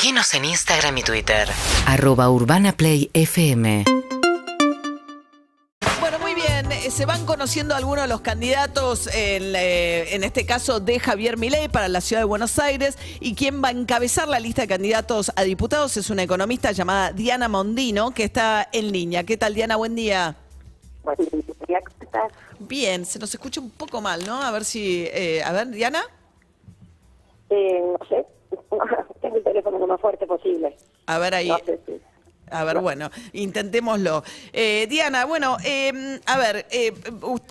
Seguinos en Instagram y Twitter. Arroba Urbana Play FM. Bueno, muy bien. Eh, Se van conociendo algunos de los candidatos, en, eh, en este caso de Javier Milei para la ciudad de Buenos Aires. Y quien va a encabezar la lista de candidatos a diputados es una economista llamada Diana Mondino, que está en línea. ¿Qué tal, Diana? Buen día. Buen día, ¿cómo estás? Bien, se nos escucha un poco mal, ¿no? A ver si. eh, a ver, Diana. Eh, no sé, lo más fuerte posible. A ver ahí. No sé si- A ver, bueno, intentémoslo. Eh, Diana, bueno, eh, a ver, eh,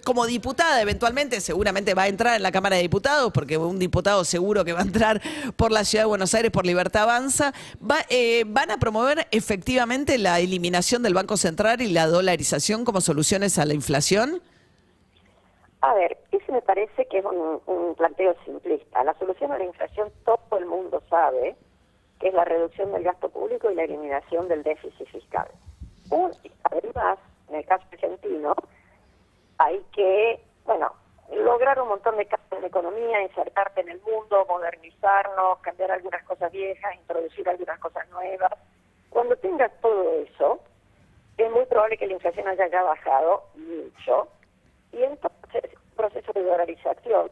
como diputada eventualmente seguramente va a entrar en la Cámara de Diputados, porque un diputado seguro que va a entrar por la Ciudad de Buenos Aires, por Libertad Avanza, va, eh, ¿van a promover efectivamente la eliminación del Banco Central y la dolarización como soluciones a la inflación? A ver, ese me parece que es un, un planteo simplista. La solución a la inflación todo el mundo sabe que es la reducción del gasto público y la eliminación del déficit fiscal. Un- además, en el caso argentino, hay que, bueno, lograr un montón de cambios la economía, insertarte en el mundo, modernizarnos, cambiar algunas cosas viejas, introducir algunas cosas nuevas. Cuando tengas todo eso, es muy probable que la inflación haya ya bajado mucho y entonces proceso de dolarización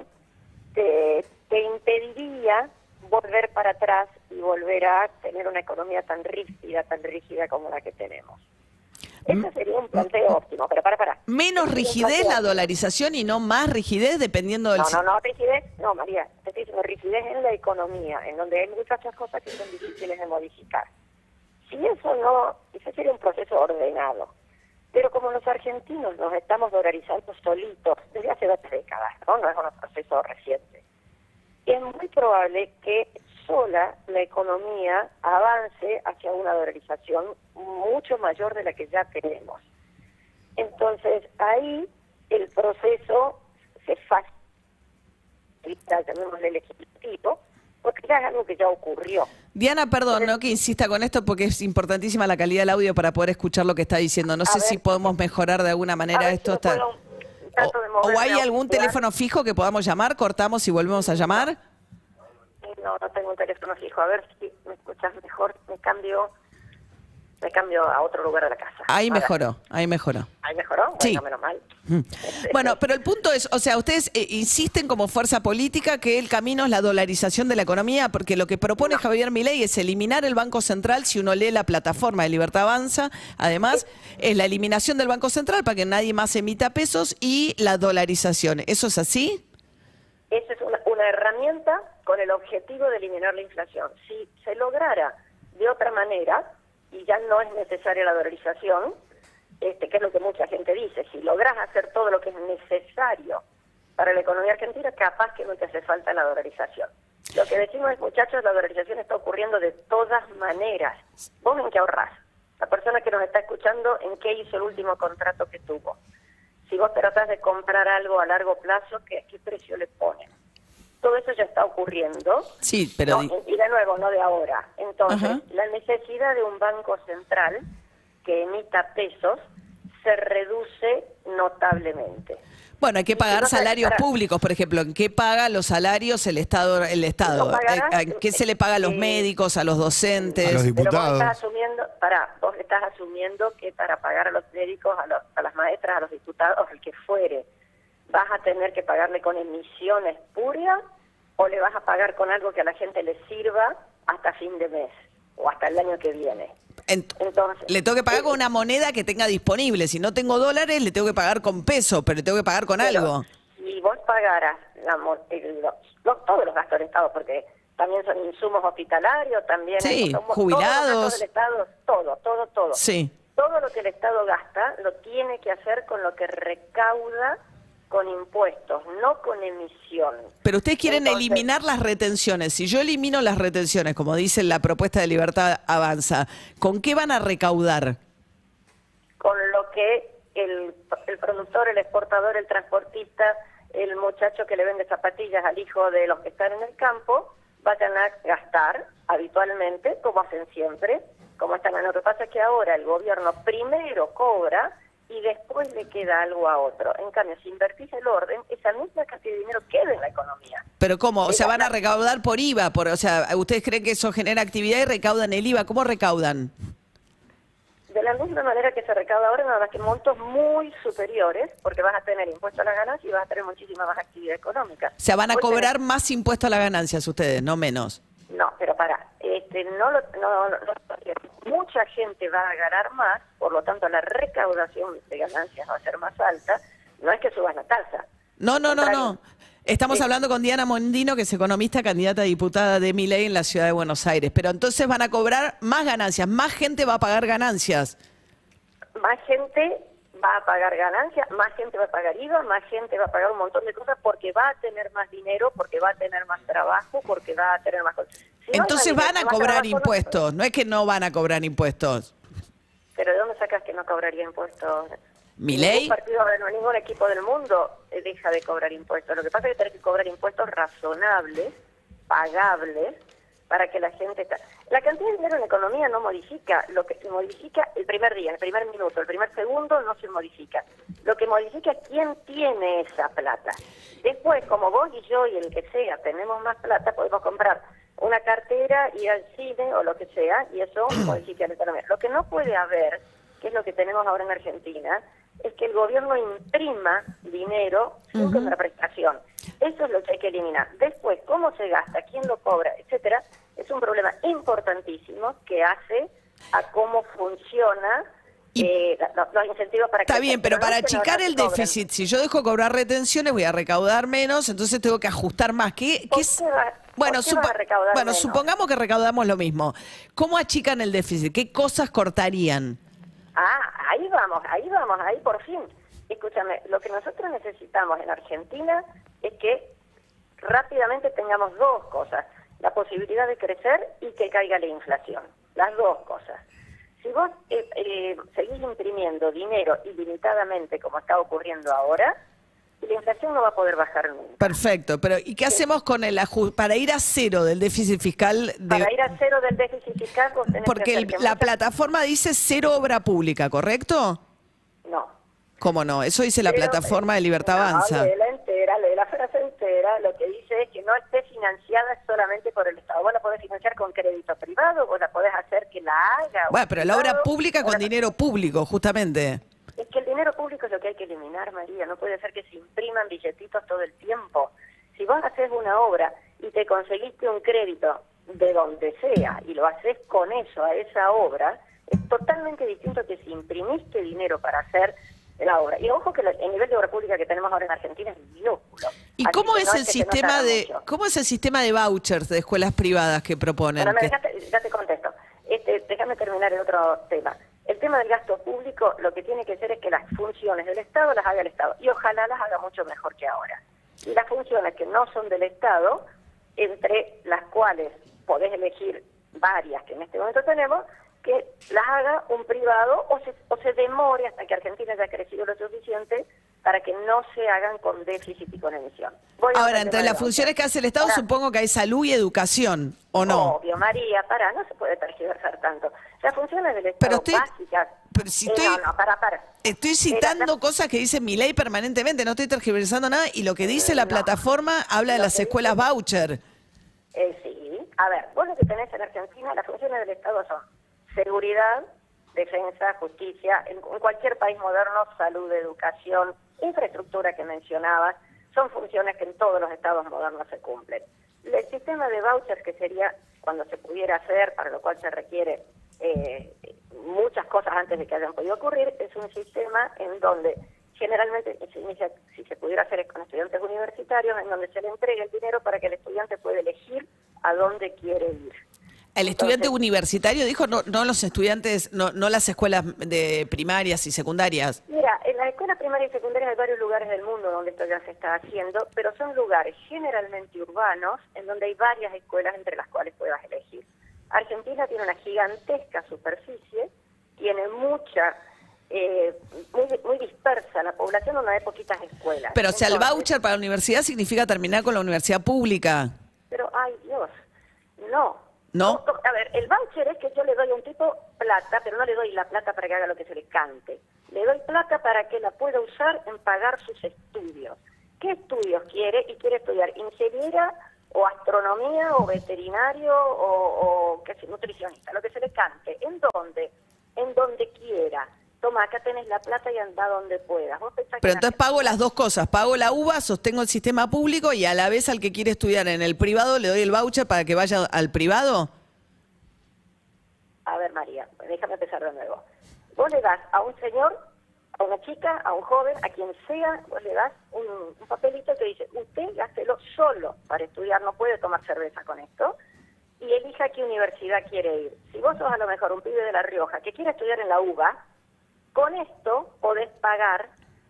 te, te impediría volver para atrás y volver a tener una economía tan rígida, tan rígida como la que tenemos. Ese sería un planteo óptimo, pero para, para. Menos rigidez la dolarización y no más rigidez dependiendo del... no, no, no, rigidez, no, María, te estoy diciendo rigidez en la economía, en donde hay muchas cosas que son difíciles de modificar. Si eso no, ese sería un proceso ordenado. Pero como los argentinos nos estamos dolarizando solitos desde hace dos décadas, ¿no? No es un proceso reciente. Es muy probable que sola la economía avance hacia una dolarización mucho mayor de la que ya tenemos. Entonces, ahí el proceso se facilita, llamémosle legislativo, porque ya es algo que ya ocurrió. Diana, perdón, no que insista con esto porque es importantísima la calidad del audio para poder escuchar lo que está diciendo. No sé ver. si podemos mejorar de alguna manera si esto. lo Está... puedo- trato de O, moverme o hay algún teléfono fijo que podamos llamar? Cortamos y volvemos a llamar. No, no tengo un teléfono fijo. A ver si me escuchas mejor. Me cambio, me cambio a otro lugar de la casa. Ahí Ahora, mejoró, ahí mejoró. ¿Ahí mejoró? Bueno, Sí. menos mal. Bueno, pero el punto es, o sea, ustedes eh, insisten como fuerza política que el camino es la dolarización de la economía, porque lo que propone Javier Milei es eliminar el Banco Central, si uno lee la plataforma de Libertad Avanza, además, es la eliminación del Banco Central para que nadie más emita pesos y la dolarización. ¿Eso es así? Esa es una, una herramienta con el objetivo de eliminar la inflación. Si se lograra de otra manera, y ya no es necesaria la dolarización, este, que es lo que mucha gente dice, si logras hacer todo lo que es necesario para la economía argentina, capaz que no te hace falta la dolarización. Lo que decimos es, muchachos, la dolarización está ocurriendo de todas maneras. ¿Vos en qué ahorrás? La persona que nos está escuchando, ¿en qué hizo el último contrato que tuvo? Si vos tratás de comprar algo a largo plazo, ¿qué, qué precio le ponen? Todo eso ya está ocurriendo. Sí, pero... No, y de nuevo, no de ahora. Entonces, Ajá. la necesidad de un banco central que emita pesos se reduce notablemente. Bueno, hay que pagar no salarios para- públicos, por ejemplo. ¿En qué paga los salarios el Estado? El Estado? No pagará, ¿A- a ¿Qué se le paga a los eh, médicos, a los docentes? A los Pero vos Diputados. estás asumiendo, para, vos estás asumiendo que para pagar a los médicos, a, los- a las maestras, a los diputados, al que fuere, vas a tener que pagarle con emisiones puras o le vas a pagar con algo que a la gente le sirva hasta fin de mes o hasta el año que viene. Ent- Entonces, le tengo que pagar con una moneda que tenga disponible. Si no tengo dólares, le tengo que pagar con peso, pero le tengo que pagar con Pero algo. Si vos pagaras la el- los- los- todos los gastos del Estado, porque también son insumos hospitalarios, también Sí, somos- jubilados. todos los gastos del Estado, todo, todo, todo. Sí. Todo lo que el Estado gasta lo tiene que hacer con lo que recauda con impuestos, no con emisión. Pero ustedes quieren Entonces, eliminar las retenciones. Si yo elimino las retenciones, como dice la propuesta de Libertad Avanza, ¿con qué van a recaudar? con lo que el, el productor, el exportador, el transportista, el muchacho que le vende zapatillas al hijo de los que están en el campo, vayan a gastar habitualmente, como hacen siempre, como están. Lo que pasa es que ahora el gobierno primero cobra y después le queda algo a otro. En cambio, si invertís el orden, esa misma cantidad de dinero queda en la economía. Pero ¿cómo? O sea, van a recaudar por IVA, por, o sea, ¿ustedes creen que eso genera actividad y recaudan el IVA? ¿Cómo recaudan? De la misma manera que se recauda ahora, nada más que montos muy superiores, porque vas a tener impuesto a las ganancias y vas a tener muchísima más actividad económica. O sea, van a tenés- cobrar más impuesto a las ganancias ustedes, no menos. No, pero para, este, no, lo, no, no- mucha gente va a ganar más, por lo tanto la recaudación de ganancias va a ser más alta. No es que subas la tasa. No, no, no, no. Estamos Sí. hablando con Diana Mondino, que es economista, candidata a diputada de Miley en la ciudad de Buenos Aires. Pero entonces van a cobrar más ganancias, más gente va a pagar ganancias. Más gente va a pagar ganancias, más gente va a pagar IVA, más gente va a pagar un montón de cosas porque va a tener más dinero, porque va a tener más trabajo, porque va a tener más cosas. Si Entonces van a cobrar impuestos, no es que no van a cobrar impuestos. Pero ¿de dónde sacas que no cobraría impuestos? ¿Milei? Ningún partido, no, ningún equipo del mundo eh, deja de cobrar impuestos. Lo que pasa es que tenés que cobrar impuestos razonables, pagables, para que la gente... está- La cantidad de dinero en la economía no modifica. Lo que se modifica el primer día, el primer minuto, el primer segundo no se modifica. Lo que modifica es quién tiene esa plata. Después, como vos y yo y el que sea tenemos más plata, podemos comprar una cartera, ir al cine o lo que sea, y eso modifica la economía. Lo que no puede haber, que es lo que tenemos ahora en Argentina, es que el gobierno imprima dinero sin contraprestación. Eso es lo que hay que eliminar. Después, cómo se gasta, quién lo cobra, etcétera, es un problema importantísimo que hace a cómo funciona eh, los incentivos para que Está bien, pero para achicar el déficit, si yo dejo de cobrar retenciones, voy a recaudar menos, entonces tengo que ajustar más. ¿Qué, qué ¿Por es? Bueno, supo- bueno menos? supongamos que recaudamos lo mismo. ¿Cómo achican el déficit? ¿Qué cosas cortarían? Ah, ahí vamos, ahí vamos, ahí por fin. Escúchame, lo que nosotros necesitamos en Argentina es que rápidamente tengamos dos cosas, la posibilidad de crecer y que caiga la inflación, las dos cosas. Si vos eh, eh, seguís imprimiendo dinero ilimitadamente como está ocurriendo ahora, la inflación no va a poder bajar nunca. Perfecto, pero ¿y qué hacemos con el ajuste? Para ir a cero del déficit fiscal, de- Para ir a cero del déficit fiscal, vos tenés que porque hacer el- que la plataforma dice cero obra pública, ¿correcto? No. ¿Cómo no? Eso dice la Pero, plataforma de Libertad no, Avanza. léela entera, lee la frase entera, lo que dice es que no esté financiada solamente por el Estado. Vos la podés financiar con crédito privado, vos la podés hacer que la haga. Bueno, pero la obra pública con la- dinero público, justamente. Es que el dinero público que hay que eliminar, María. No puede ser que se impriman billetitos todo el tiempo. Si vos haces una obra y te conseguiste un crédito de donde sea y lo haces con eso, a esa obra, es totalmente distinto que si imprimiste dinero para hacer la obra. Y ojo que el nivel de obra pública que tenemos ahora en Argentina es minúsculo. ¿Y Así cómo es no el sistema de mucho. cómo es el sistema de vouchers de escuelas privadas que proponen? Bueno, Que- ya te contesto. Este, déjame terminar el otro tema. El tema del gasto público lo que tiene que ser es que las funciones del Estado las haga el Estado y ojalá las haga mucho mejor que ahora. Y las funciones que no son del Estado, entre las cuales podés elegir varias que en este momento tenemos, que las haga un privado o se, o se demore hasta que Argentina haya crecido lo suficiente para que no se hagan con déficit y con emisión. Voy Ahora, entre las funciones que hace el Estado, supongo que hay salud y educación, ¿o no? Obvio, María, para, no se puede tergiversar tanto. Las funciones del Pero Estado estoy- básicas... pero si Eh, estoy- no, no, para, para. Estoy citando cosas que dice mi ley permanentemente, no estoy tergiversando nada, y lo que dice la No. plataforma habla de Lo las escuelas dice- voucher. Eh, sí, a ver, vos lo que tenés en Argentina, las funciones del Estado son seguridad, defensa, justicia, en, cualquier país moderno, salud, educación, infraestructura que mencionabas, son funciones que en todos los estados modernos se cumplen. El sistema de vouchers, que sería cuando se pudiera hacer, para lo cual se requiere eh, muchas cosas antes de que hayan podido ocurrir, es un sistema en donde generalmente se inicia, si se pudiera hacer es con estudiantes universitarios, en donde se le entrega el dinero para que el estudiante pueda elegir a dónde quiere ir. El estudiante Entonces- universitario dijo, no, no los estudiantes, no, no las escuelas de primarias y secundarias. Mira, en las escuelas primarias y secundarias hay varios lugares del mundo donde esto ya se está haciendo, pero son lugares generalmente urbanos en donde hay varias escuelas entre las cuales puedas elegir. Argentina tiene una gigantesca superficie, tiene mucha, eh, muy, muy dispersa la población donde hay poquitas escuelas. Pero o sea, el Entonces- voucher para la universidad significa terminar con la universidad pública. Pero, ay Dios, no. ¿No? A ver, el voucher es que yo le doy a un tipo plata, pero no le doy la plata para que haga lo que se le cante. le doy plata para que la pueda usar en pagar sus estudios. ¿Qué estudios quiere? Y quiere estudiar ingeniera o astronomía o veterinario o, qué sé, nutricionista, lo que se le cante. ¿En dónde? En donde quiera. Toma, acá tenés la plata y anda donde puedas. ¿Vos Pero en entonces pago las dos cosas. Pago la UBA, sostengo el sistema público y a la vez al que quiere estudiar en el privado le doy el voucher para que vaya al privado. A ver, María, déjame empezar de nuevo. Vos le das a un señor, a una chica, a un joven, a quien sea, vos le das un, un papelito que dice, usted gástelo solo para estudiar, no puede tomar cerveza con esto, y elija a qué universidad quiere ir. Si vos sos a lo mejor un pibe de La Rioja que quiere estudiar en la UBA, con esto podés pagar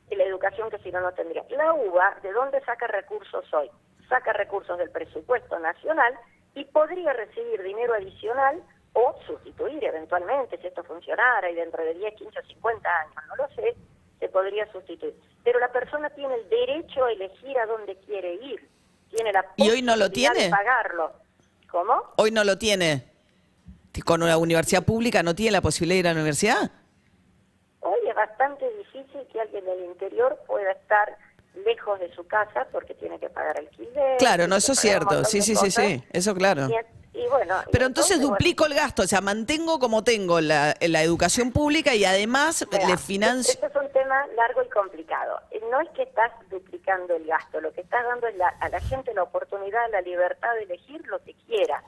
la educación que si no, no tendría. La UBA, ¿de dónde saca recursos hoy? Saca recursos del presupuesto nacional y podría recibir dinero adicional o sustituir eventualmente, si esto funcionara y dentro de 10, 15 o 50 años, no lo sé, se podría sustituir. Pero la persona tiene el derecho a elegir a dónde quiere ir. Tiene la ¿Y hoy no lo posibilidad de tiene? pagarlo. ¿Cómo? Hoy no lo tiene. Con una universidad pública no tiene la posibilidad de ir a la universidad. Hoy es bastante difícil que alguien del interior pueda estar lejos de su casa porque tiene que pagar alquiler. Claro, no, eso es cierto. Sí, sí, sí, sí. Eso claro. Y, y bueno, y Pero entonces bueno, duplico el gasto, o sea, mantengo como tengo la, la educación pública y además Mira, le financio. Esto es un tema largo y complicado. No es que estás duplicando el gasto, lo que estás dando es la- a la gente la oportunidad, la libertad de elegir lo que quiera.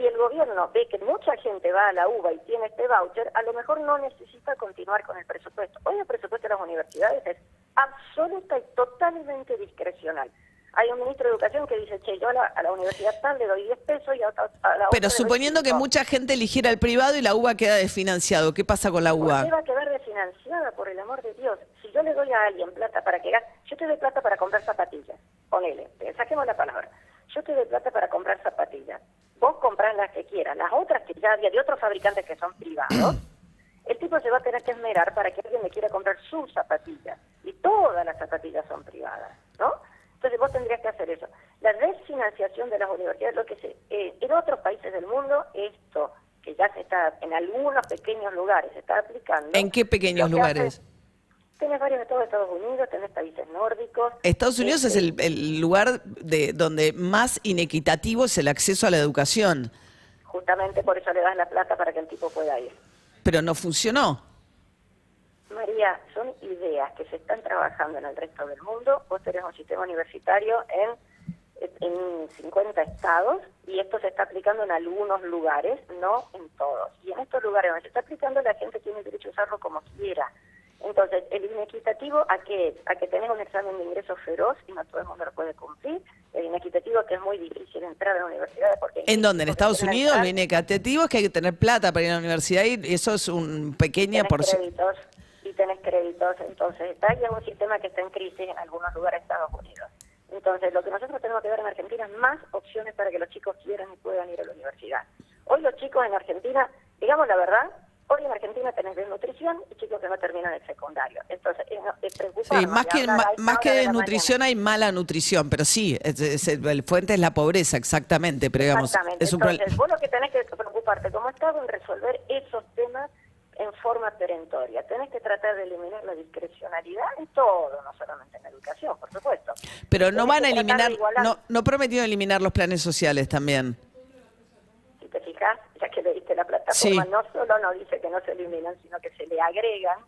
Si el gobierno ve que mucha gente va a la UBA y tiene este voucher, a lo mejor no necesita continuar con el presupuesto. Hoy el presupuesto de las universidades es absoluta y totalmente discrecional. Hay un ministro de Educación que dice, che, yo a la, a la universidad tal le doy 10 pesos y a, otra- a la Pero suponiendo que 5. mucha gente eligiera el privado y la UBA queda desfinanciado, ¿qué pasa con la ¿Por UBA? qué va a quedar desfinanciada, por el amor de Dios? Si yo le doy a alguien plata para que gaste, yo te doy plata para comprar zapatillas, ponele, saquemos la palabra, yo te doy plata para comprar zapatillas, vos comprás las que quieras, las otras que ya había de otros fabricantes que son privados, el tipo se va a tener que esmerar para que alguien le quiera comprar sus zapatillas, y todas las zapatillas son privadas, ¿no? Entonces vos tendrías que hacer eso. La desfinanciación de las universidades, lo que se, eh, en otros países del mundo, esto que ya se está, en algunos pequeños lugares se está aplicando. ¿En qué pequeños hace- lugares? Tenés varios estados de Estados Unidos, tenés países nórdicos. Estados Unidos es Este, el, el lugar de donde más inequitativo es el acceso a la educación, Justamente por eso le das la plata para que el tipo pueda ir. pero no funcionó. María, son ideas que se están trabajando en el resto del mundo. Vos tenés un sistema universitario en, en 50 estados y esto se está aplicando en algunos lugares, no en todos. Y en estos lugares donde se está aplicando, la gente tiene derecho a usarlo como quiera. Entonces, el inequitativo, ¿a qué es? A que tenés un examen de ingreso feroz y no todo el mundo lo puede cumplir. El inequitativo que es muy difícil entrar a la universidad. Porque ¿En dónde? ¿En Estados Unidos? Lo inequitativo es que hay que tener plata para ir a la universidad y eso es un pequeña créditos y tenés créditos, entonces está ya un sistema que está en crisis en algunos lugares de Estados Unidos. Entonces, lo que nosotros tenemos que ver en Argentina es más opciones para que los chicos quieran y puedan ir a la universidad. Hoy los chicos en Argentina, digamos la verdad, hoy en Argentina tenés desnutrición y chicos que no terminan el secundario. Entonces, es, preocupante. Sí, más que, ma- más que de desnutrición hay mala nutrición, pero sí, es- es- el fuente es la pobreza, exactamente, pero digamos, Exactamente. es un Entonces, vos lo que tenés que preocuparte como Estado en resolver esos temas en forma perentoria. Tenés que tratar de eliminar la discrecionalidad en todo, no solamente en la educación, por supuesto. Pero no Tenés van a eliminar, no, no prometieron eliminar los planes sociales también. Ya que leíste la plataforma, Sí. no solo no dice que no se eliminan, sino que se le agregan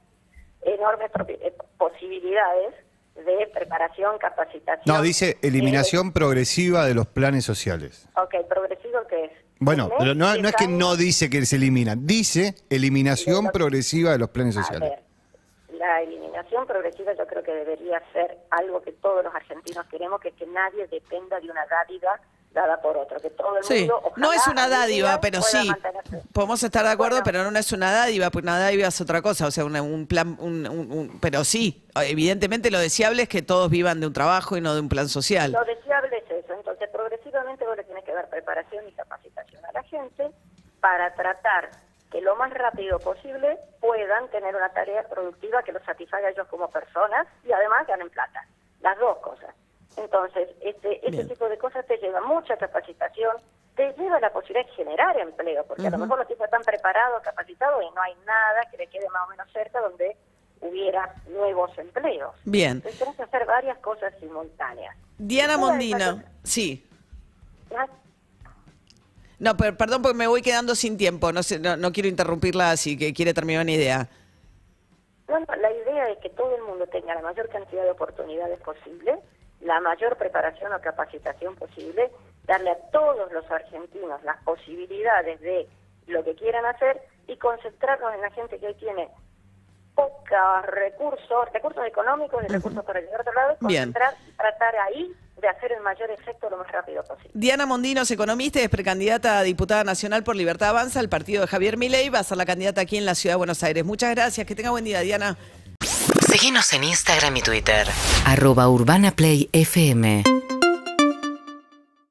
enormes eh, posibilidades de preparación, capacitación. No, dice eliminación progresiva de los planes sociales. Eh, ok, progresivo que es. Bueno, pero no, no es que no dice que se eliminan, dice eliminación De los- progresiva de los planes A sociales. ver, la eliminación progresiva yo creo que debería ser algo que todos los argentinos queremos, que es que nadie dependa de una dádiva dada por otro, que todo el Sí, mundo no es una dádiva, pero sí, mantenerse. podemos estar de acuerdo, Bueno. pero no es una dádiva, porque una dádiva es otra cosa, o sea, una- un plan, un- un- un- pero sí, evidentemente lo deseable es que todos vivan de un trabajo y no de un plan social. Lo deseable es eso, entonces progresivamente vos le tienes que dar preparación y capacitación a la gente para tratar que lo más rápido posible puedan tener una tarea productiva que los satisfaga a ellos como personas y además ganen plata. Las dos cosas. Entonces, este, este Bien. tipo de cosas te lleva mucha capacitación, te lleva la posibilidad de generar empleo, porque a lo mejor los tipos están preparados, capacitados y no hay nada que le quede más o menos cerca donde hubiera nuevos empleos. Bien. Entonces tenemos que hacer varias cosas simultáneas. Diana Mondino. Sí. cosas- No, per- perdón porque me voy quedando sin tiempo. No, sé, no, no quiero interrumpirla así que quiere terminar una idea. No, no, la idea es que todo el mundo tenga la mayor cantidad de oportunidades posible, la mayor preparación o capacitación posible, darle a todos los argentinos las posibilidades de lo que quieran hacer y concentrarnos en la gente que hoy tiene pocos recursos, recursos económicos y recursos para llegar a otro lado, Bien. concentrar y tratar ahí de hacer el mayor efecto lo más rápido posible. Diana Mondino es economista y es precandidata a diputada nacional por Libertad Avanza, el partido de Javier Milei. Va a ser la candidata aquí en la ciudad de Buenos Aires. Muchas gracias. Que tenga buen día, Diana. Seguinos en Instagram y Twitter. Arroba Urbana Play FM